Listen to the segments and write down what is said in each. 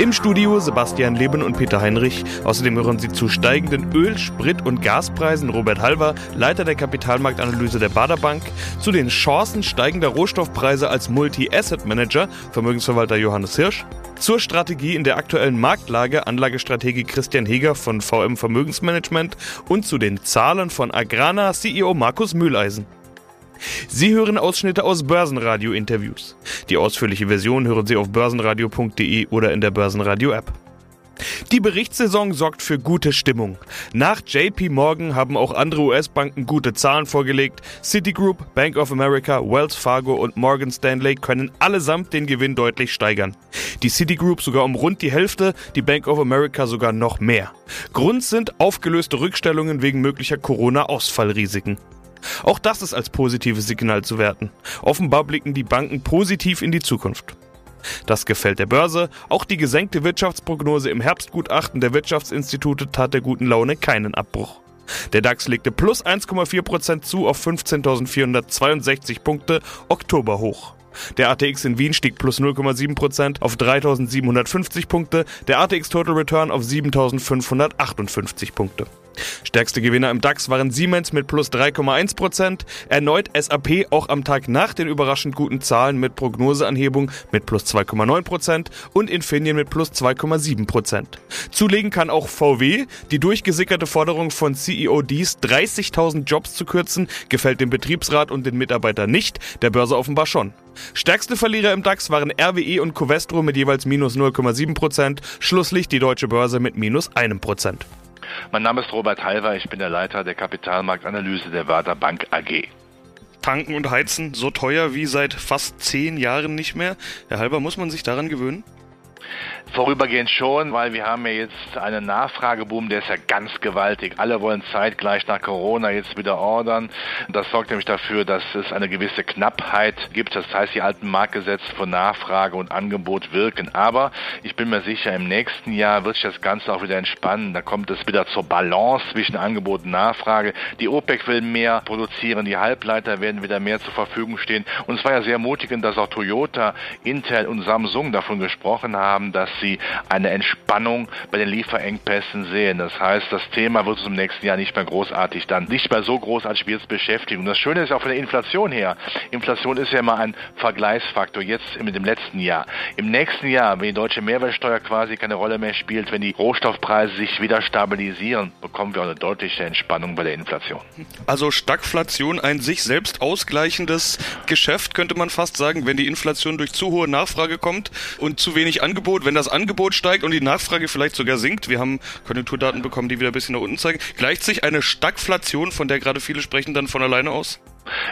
Im Studio Sebastian Leben und Peter Heinrich. Außerdem hören Sie zu steigenden Öl-, Sprit- und Gaspreisen Robert Halver, Leiter der Kapitalmarktanalyse der Bader Bank, zu den Chancen steigender Rohstoffpreise als Multi-Asset-Manager Vermögensverwalter Johannes Hirsch, zur Strategie in der aktuellen Marktlage Anlagestrategie Christian Heger von VM Vermögensmanagement und zu den Zahlen von Agrana CEO Markus Mühleisen. Sie hören Ausschnitte aus Börsenradio-Interviews. Die ausführliche Version hören Sie auf börsenradio.de oder in der Börsenradio-App. Die Berichtssaison sorgt für gute Stimmung. Nach JP Morgan haben auch andere US-Banken gute Zahlen vorgelegt. Citigroup, Bank of America, Wells Fargo und Morgan Stanley können allesamt den Gewinn deutlich steigern. Die Citigroup sogar um rund die Hälfte, die Bank of America sogar noch mehr. Grund sind aufgelöste Rückstellungen wegen möglicher Corona-Ausfallrisiken. Auch das ist als positives Signal zu werten. Offenbar blicken die Banken positiv in die Zukunft. Das gefällt der Börse. Auch die gesenkte Wirtschaftsprognose im Herbstgutachten der Wirtschaftsinstitute tat der guten Laune keinen Abbruch. Der DAX legte plus 1,4% zu auf 15.462 Punkte, Oktober hoch. Der ATX in Wien stieg plus 0,7% auf 3.750 Punkte, der ATX Total Return auf 7.558 Punkte. Stärkste Gewinner im DAX waren Siemens mit plus 3,1%, erneut SAP auch am Tag nach den überraschend guten Zahlen mit Prognoseanhebung mit plus 2,9% und Infineon mit plus 2,7%. Zulegen kann auch VW. Die durchgesickerte Forderung von CEO Dies, 30.000 Jobs zu kürzen, gefällt dem Betriebsrat und den Mitarbeitern nicht, der Börse offenbar schon. Stärkste Verlierer im DAX waren RWE und Covestro mit jeweils minus 0,7%, Schlusslicht die deutsche Börse mit minus 1%. Mein Name ist Robert Halver, ich bin der Leiter der Kapitalmarktanalyse der Werder Bank AG. Tanken und Heizen so teuer wie seit fast zehn Jahren nicht mehr. Herr Halber, muss man sich daran gewöhnen? Vorübergehend schon, weil wir haben ja jetzt einen Nachfrageboom, der ist ja ganz gewaltig. Alle wollen zeitgleich nach Corona jetzt wieder ordern. Das sorgt nämlich dafür, dass es eine gewisse Knappheit gibt. Das heißt, die alten Marktgesetze von Nachfrage und Angebot wirken. Aber ich bin mir sicher, im nächsten Jahr wird sich das Ganze auch wieder entspannen. Da kommt es wieder zur Balance zwischen Angebot und Nachfrage. Die OPEC will mehr produzieren, die Halbleiter werden wieder mehr zur Verfügung stehen. Und es war ja sehr mutigend, dass auch Toyota, Intel und Samsung davon gesprochen haben, dass sie eine Entspannung bei den Lieferengpässen sehen. Das heißt, das Thema wird uns im nächsten Jahr nicht mehr großartig dann, nicht mehr so großartig wie jetzt beschäftigen. Und das Schöne ist auch von der Inflation her. Inflation ist ja immer ein Vergleichsfaktor, jetzt mit dem letzten Jahr. Im nächsten Jahr, wenn die deutsche Mehrwertsteuer quasi keine Rolle mehr spielt, wenn die Rohstoffpreise sich wieder stabilisieren, bekommen wir auch eine deutliche Entspannung bei der Inflation. Also Stagflation ein sich selbst ausgleichendes Geschäft, könnte man fast sagen, wenn die Inflation durch zu hohe Nachfrage kommt und zu wenig Angebot, wenn das Angebot steigt und die Nachfrage vielleicht sogar sinkt, wir haben Konjunkturdaten bekommen, die wieder ein bisschen nach unten zeigen, gleicht sich eine Stagflation, von der gerade viele sprechen, dann von alleine aus?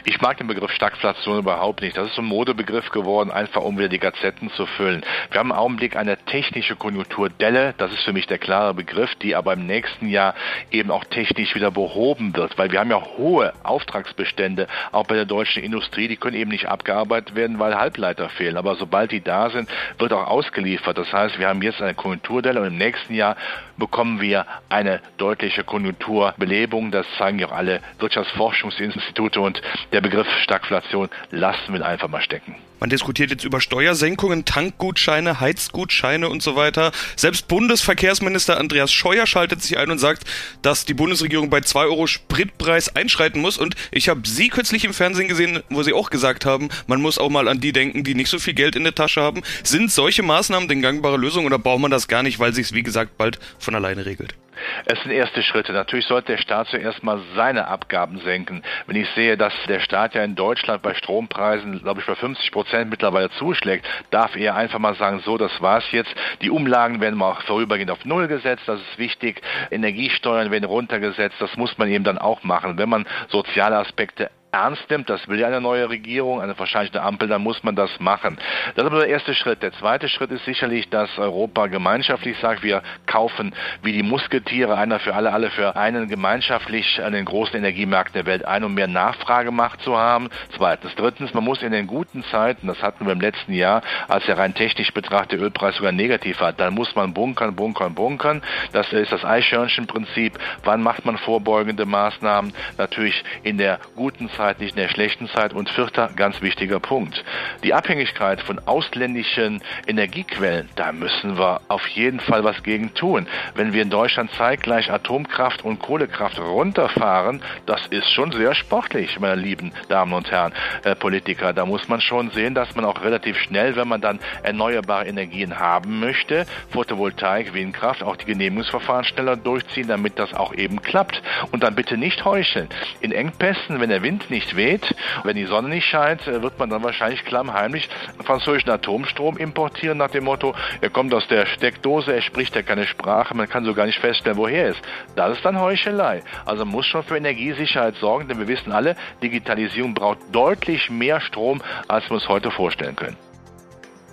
Ich mag den Begriff Stagflation überhaupt nicht. Das ist ein Modebegriff geworden, einfach um wieder die Gazetten zu füllen. Wir haben im Augenblick eine technische Konjunkturdelle, das ist für mich der klare Begriff, die aber im nächsten Jahr eben auch technisch wieder behoben wird, weil wir haben ja hohe Auftragsbestände, auch bei der deutschen Industrie, die können eben nicht abgearbeitet werden, weil Halbleiter fehlen. Aber sobald die da sind, wird auch ausgeliefert. Das heißt, wir haben jetzt eine Konjunkturdelle und im nächsten Jahr bekommen wir eine deutliche Konjunkturbelebung. Das zeigen ja auch alle Wirtschaftsforschungsinstitute und der Begriff Stagflation lassen wir einfach mal stecken. Man diskutiert jetzt über Steuersenkungen, Tankgutscheine, Heizgutscheine und so weiter. Selbst Bundesverkehrsminister Andreas Scheuer schaltet sich ein und sagt, dass die Bundesregierung bei 2 Euro Spritpreis einschreiten muss. Und ich habe Sie kürzlich im Fernsehen gesehen, wo Sie auch gesagt haben, man muss auch mal an die denken, die nicht so viel Geld in der Tasche haben. Sind solche Maßnahmen denn gangbare Lösung oder braucht man das gar nicht, weil sich es, wie gesagt, bald von alleine regelt? Es sind erste Schritte. Natürlich sollte der Staat zuerst mal seine Abgaben senken. Wenn ich sehe, dass der Staat ja in Deutschland bei Strompreisen, glaube ich, bei 50 Prozent mittlerweile zuschlägt, darf er einfach mal sagen, so, das war's jetzt. Die Umlagen werden mal vorübergehend auf Null gesetzt, das ist wichtig. Energiesteuern werden runtergesetzt, das muss man eben dann auch machen. Wenn man soziale Aspekte ernst nimmt, das will ja eine neue Regierung, eine eine Ampel, dann muss man das machen. Das ist aber der erste Schritt. Der zweite Schritt ist sicherlich, dass Europa gemeinschaftlich sagt, wir kaufen wie die Musketiere, einer für alle, alle für einen gemeinschaftlich an den großen Energiemärkten der Welt ein, um mehr Nachfragemacht zu haben. Zweitens. Drittens, man muss in den guten Zeiten, das hatten wir im letzten Jahr, als der rein technisch betrachtete Ölpreis sogar negativ war, dann muss man bunkern, bunkern, bunkern. Das ist das Eichhörnchenprinzip. Wann macht man vorbeugende Maßnahmen? Natürlich in der guten Zeit, nicht in der schlechten Zeit. Und vierter, ganz wichtiger Punkt. Die Abhängigkeit von ausländischen Energiequellen, da müssen wir auf jeden Fall was gegen tun. Wenn wir in Deutschland zeitgleich Atomkraft und Kohlekraft runterfahren, das ist schon sehr sportlich, meine lieben Damen und Herren äh, Politiker. Da muss man schon sehen, dass man auch relativ schnell, wenn man dann erneuerbare Energien haben möchte, Photovoltaik, Windkraft, auch die Genehmigungsverfahren schneller durchziehen, damit das auch eben klappt. Und dann bitte nicht heucheln. In Engpässen, wenn der Wind nicht weht, wenn die Sonne nicht scheint, äh, wird man dann wahrscheinlich klammheimlich französischen Atomstrom importieren nach dem Motto, er kommt aus der Steckdose, er spricht ja keine Sprache, man kann so gar nicht feststellen, woher er ist. Das ist dann Heuchelei. Also man muss schon für Energiesicherheit sorgen, denn wir wissen alle, Digitalisierung braucht deutlich mehr Strom, als wir uns heute vorstellen können.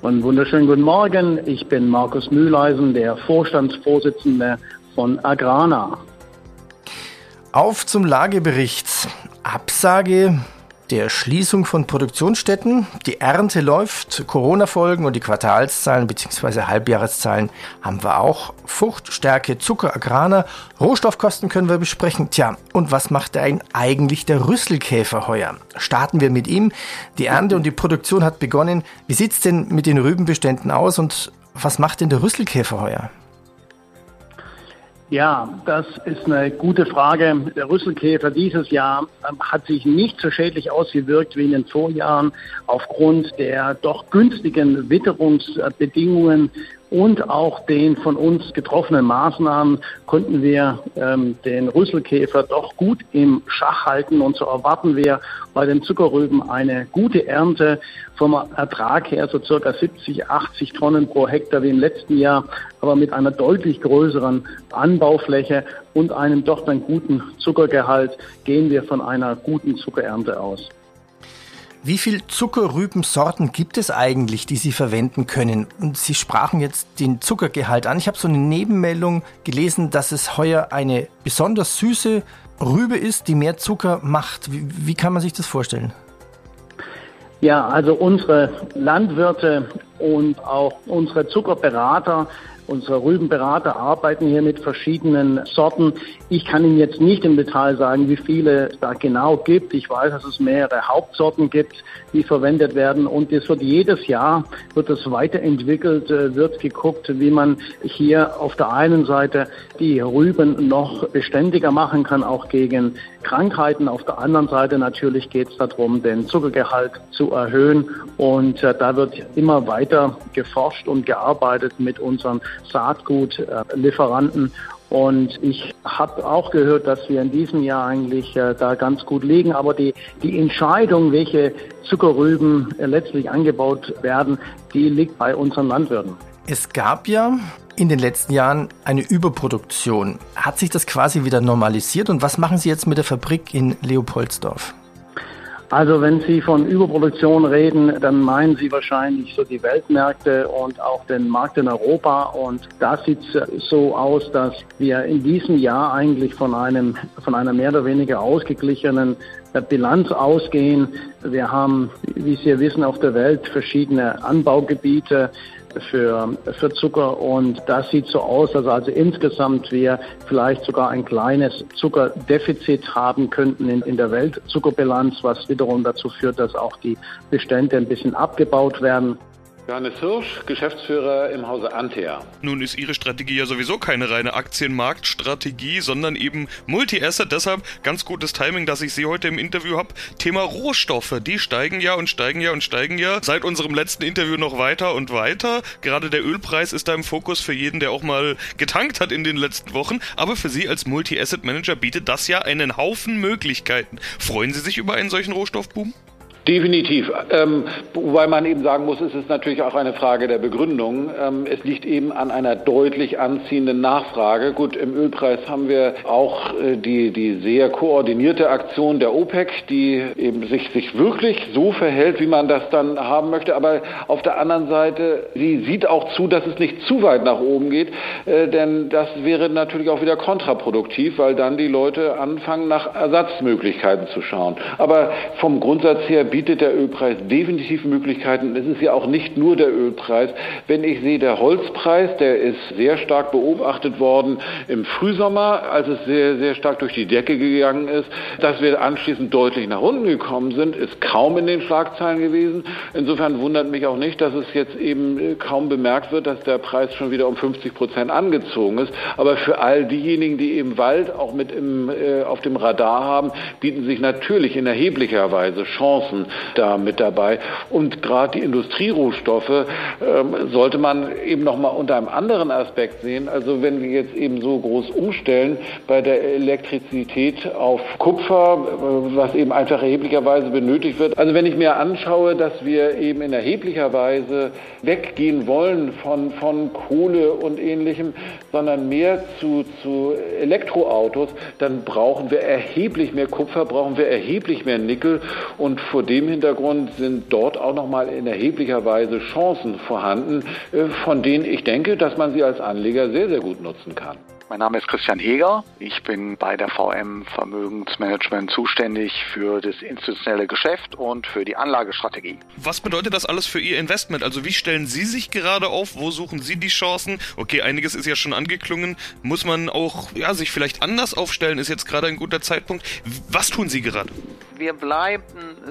Und wunderschönen guten Morgen. Ich bin Markus Mühleisen, der Vorstandsvorsitzende von Agrana. Auf zum Lagebericht. Absage der Schließung von Produktionsstätten. Die Ernte läuft, Corona-Folgen und die Quartalszahlen bzw. Halbjahreszahlen haben wir auch. Frucht, Stärke, Zucker, Agraner, Rohstoffkosten können wir besprechen. Tja, und was macht denn eigentlich der Rüsselkäfer heuer? Starten wir mit ihm. Die Ernte und die Produktion hat begonnen. Wie sieht's denn mit den Rübenbeständen aus und was macht denn der Rüsselkäfer heuer? Ja, das ist eine gute Frage. Der Rüsselkäfer dieses Jahr ähm, hat sich nicht so schädlich ausgewirkt wie in den Vorjahren aufgrund der doch günstigen Witterungsbedingungen und auch den von uns getroffenen Maßnahmen konnten wir ähm, den Rüsselkäfer doch gut im Schach halten und so erwarten wir bei den Zuckerrüben eine gute Ernte vom Ertrag her so circa 70, 80 Tonnen pro Hektar wie im letzten Jahr, aber mit einer deutlich größeren Anbaufläche und einem doch dann guten Zuckergehalt gehen wir von einer guten Zuckerernte aus. Wie viel Zuckerrübensorten gibt es eigentlich, die Sie verwenden können? Und Sie sprachen jetzt den Zuckergehalt an. Ich habe so eine Nebenmeldung gelesen, dass es heuer eine besonders süße Rübe ist, die mehr Zucker macht. Wie, wie kann man sich das vorstellen? Ja, also unsere Landwirte und auch unsere Zuckerberater Unsere Rübenberater arbeiten hier mit verschiedenen Sorten. Ich kann Ihnen jetzt nicht im Detail sagen, wie viele es da genau gibt. Ich weiß, dass es mehrere Hauptsorten gibt, die verwendet werden. Und es wird jedes Jahr wird es weiterentwickelt, äh, wird geguckt, wie man hier auf der einen Seite die Rüben noch beständiger machen kann, auch gegen Krankheiten. Auf der anderen Seite natürlich geht es darum, den Zuckergehalt zu erhöhen. Und äh, da wird immer weiter geforscht und gearbeitet mit unseren Saatgutlieferanten. Und ich habe auch gehört, dass wir in diesem Jahr eigentlich äh, da ganz gut liegen. Aber die, die Entscheidung, welche Zuckerrüben äh, letztlich angebaut werden, die liegt bei unseren Landwirten. Es gab ja in den letzten Jahren eine Überproduktion. Hat sich das quasi wieder normalisiert? Und was machen Sie jetzt mit der Fabrik in Leopoldsdorf? Also wenn Sie von Überproduktion reden, dann meinen Sie wahrscheinlich so die Weltmärkte und auch den Markt in Europa. Und da sieht es so aus, dass wir in diesem Jahr eigentlich von einem, von einer mehr oder weniger ausgeglichenen Bilanz ausgehen. Wir haben, wie Sie wissen, auf der Welt verschiedene Anbaugebiete für, für Zucker und das sieht so aus, dass also insgesamt wir vielleicht sogar ein kleines Zuckerdefizit haben könnten in, in der Weltzuckerbilanz, was wiederum dazu führt, dass auch die Bestände ein bisschen abgebaut werden. Johannes Hirsch, Geschäftsführer im Hause Antea. Nun ist Ihre Strategie ja sowieso keine reine Aktienmarktstrategie, sondern eben Multi-Asset. Deshalb ganz gutes Timing, dass ich Sie heute im Interview habe. Thema Rohstoffe, die steigen ja und steigen ja und steigen ja seit unserem letzten Interview noch weiter und weiter. Gerade der Ölpreis ist da im Fokus für jeden, der auch mal getankt hat in den letzten Wochen. Aber für Sie als Multi-Asset Manager bietet das ja einen Haufen Möglichkeiten. Freuen Sie sich über einen solchen Rohstoffboom? Definitiv. Ähm, wobei man eben sagen muss, es ist natürlich auch eine Frage der Begründung. Ähm, es liegt eben an einer deutlich anziehenden Nachfrage. Gut, im Ölpreis haben wir auch äh, die, die sehr koordinierte Aktion der OPEC, die eben sich, sich wirklich so verhält, wie man das dann haben möchte. Aber auf der anderen Seite, sie sieht auch zu, dass es nicht zu weit nach oben geht, äh, denn das wäre natürlich auch wieder kontraproduktiv, weil dann die Leute anfangen, nach Ersatzmöglichkeiten zu schauen. Aber vom Grundsatz her bietet der Ölpreis definitiv Möglichkeiten. Es ist ja auch nicht nur der Ölpreis. Wenn ich sehe, der Holzpreis, der ist sehr stark beobachtet worden im Frühsommer, als es sehr, sehr stark durch die Decke gegangen ist. Dass wir anschließend deutlich nach unten gekommen sind, ist kaum in den Schlagzeilen gewesen. Insofern wundert mich auch nicht, dass es jetzt eben kaum bemerkt wird, dass der Preis schon wieder um 50 Prozent angezogen ist. Aber für all diejenigen, die eben Wald auch mit im, äh, auf dem Radar haben, bieten sich natürlich in erheblicher Weise Chancen da mit dabei. Und gerade die Industrierohstoffe ähm, sollte man eben noch mal unter einem anderen Aspekt sehen. Also wenn wir jetzt eben so groß umstellen bei der Elektrizität auf Kupfer, äh, was eben einfach erheblicherweise benötigt wird. Also wenn ich mir anschaue, dass wir eben in erheblicher Weise weggehen wollen von, von Kohle und ähnlichem, sondern mehr zu, zu Elektroautos, dann brauchen wir erheblich mehr Kupfer, brauchen wir erheblich mehr Nickel und vor dem dem Hintergrund sind dort auch nochmal in erheblicher Weise Chancen vorhanden, äh, von denen ich denke, dass man sie als Anleger sehr, sehr gut nutzen kann. Mein Name ist Christian Heger. Ich bin bei der VM Vermögensmanagement zuständig für das institutionelle Geschäft und für die Anlagestrategie. Was bedeutet das alles für Ihr Investment? Also wie stellen Sie sich gerade auf? Wo suchen Sie die Chancen? Okay, einiges ist ja schon angeklungen. Muss man auch ja, sich vielleicht anders aufstellen? Ist jetzt gerade ein guter Zeitpunkt. Was tun Sie gerade? Wir bleiben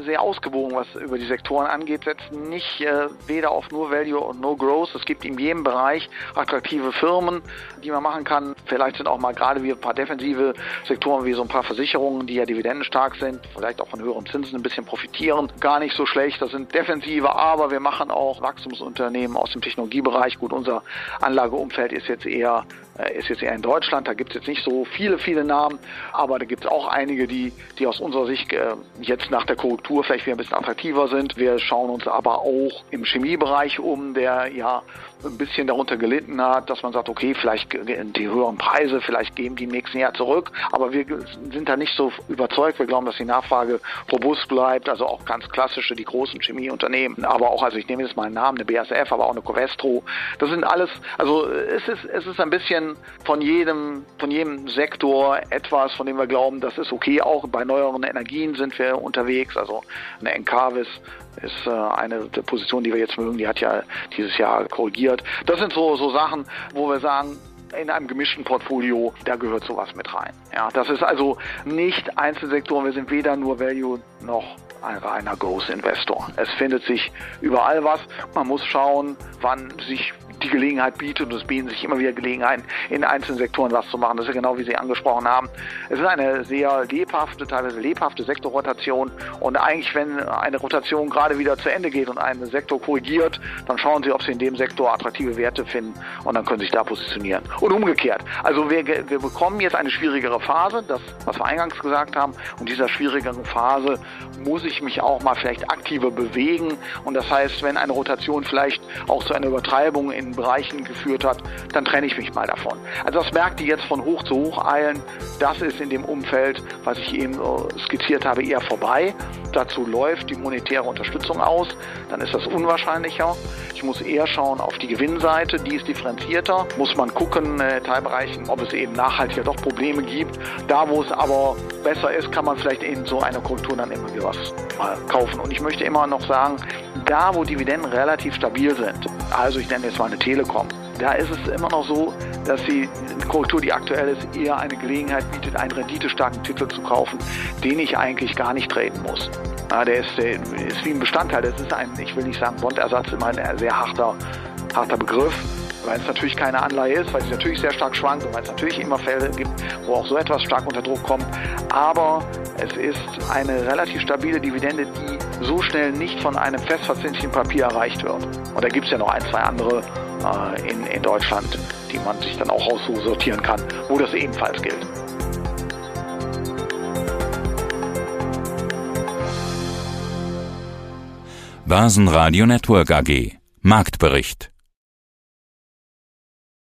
sehr ausgewogen, was über die Sektoren angeht, setzen nicht äh, weder auf nur Value und no Growth. Es gibt in jedem Bereich attraktive Firmen, die man machen kann. Vielleicht sind auch mal gerade wie ein paar defensive Sektoren wie so ein paar Versicherungen, die ja dividendenstark sind, vielleicht auch von höheren Zinsen ein bisschen profitieren. Gar nicht so schlecht. Das sind defensive, aber wir machen auch Wachstumsunternehmen aus dem Technologiebereich. Gut, unser Anlageumfeld ist jetzt eher ist jetzt eher in Deutschland, da gibt es jetzt nicht so viele, viele Namen, aber da gibt es auch einige, die, die aus unserer Sicht äh, jetzt nach der Korrektur vielleicht wieder ein bisschen attraktiver sind. Wir schauen uns aber auch im Chemiebereich um, der ja ein bisschen darunter gelitten hat, dass man sagt, okay, vielleicht die höheren Preise, vielleicht geben die im nächsten Jahr zurück, aber wir sind da nicht so überzeugt. Wir glauben, dass die Nachfrage robust bleibt, also auch ganz klassische, die großen Chemieunternehmen, aber auch, also ich nehme jetzt mal einen Namen, eine BASF, aber auch eine Covestro. Das sind alles, also es ist, es ist ein bisschen von jedem, von jedem Sektor etwas, von dem wir glauben, das ist okay. Auch bei neueren Energien sind wir unterwegs, also eine Encarvis ist äh, eine der Positionen, die wir jetzt mögen, die hat ja dieses Jahr korrigiert. Das sind so, so Sachen, wo wir sagen, in einem gemischten Portfolio, da gehört sowas mit rein. Ja, das ist also nicht Einzelsektoren. Wir sind weder nur Value noch ein reiner Growth-Investor. Es findet sich überall was. Man muss schauen, wann sich die Gelegenheit bietet und es bieten sich immer wieder Gelegenheiten, in einzelnen Sektoren was zu machen. Das ist ja genau wie Sie angesprochen haben. Es ist eine sehr lebhafte, teilweise lebhafte Sektorrotation und eigentlich, wenn eine Rotation gerade wieder zu Ende geht und ein Sektor korrigiert, dann schauen Sie, ob Sie in dem Sektor attraktive Werte finden und dann können Sie sich da positionieren. Und umgekehrt. Also wir, wir bekommen jetzt eine schwierigere Phase, das, was wir eingangs gesagt haben, und dieser schwierigeren Phase muss ich mich auch mal vielleicht aktiver bewegen und das heißt, wenn eine Rotation vielleicht auch zu einer Übertreibung in Bereichen geführt hat, dann trenne ich mich mal davon. Also das merkt die jetzt von hoch zu hoch eilen. Das ist in dem Umfeld, was ich eben skizziert habe, eher vorbei. Dazu läuft die monetäre Unterstützung aus. Dann ist das unwahrscheinlicher. Ich muss eher schauen auf die Gewinnseite, die ist differenzierter. Muss man gucken, äh, Teilbereichen, ob es eben nachhaltiger doch Probleme gibt. Da, wo es aber besser ist, kann man vielleicht in so einer Korrektur dann immer wieder was mal kaufen. Und ich möchte immer noch sagen, da, wo Dividenden relativ stabil sind, also ich nenne jetzt mal eine Telekom, da ist es immer noch so, dass die Korrektur, die aktuell ist, eher eine Gelegenheit bietet, einen renditestarken Titel zu kaufen, den ich eigentlich gar nicht treten muss. Ja, der, ist, der ist wie ein Bestandteil. Das ist ein, ich will nicht sagen Bondersatz, immer ein sehr harter, harter Begriff weil es natürlich keine Anleihe ist, weil sie natürlich sehr stark schwankt und weil es natürlich immer Fälle gibt, wo auch so etwas stark unter Druck kommt. Aber es ist eine relativ stabile Dividende, die so schnell nicht von einem festverzinslichen Papier erreicht wird. Und da gibt es ja noch ein, zwei andere äh, in, in Deutschland, die man sich dann auch aussortieren kann, wo das ebenfalls gilt. Börsenradio Network AG. Marktbericht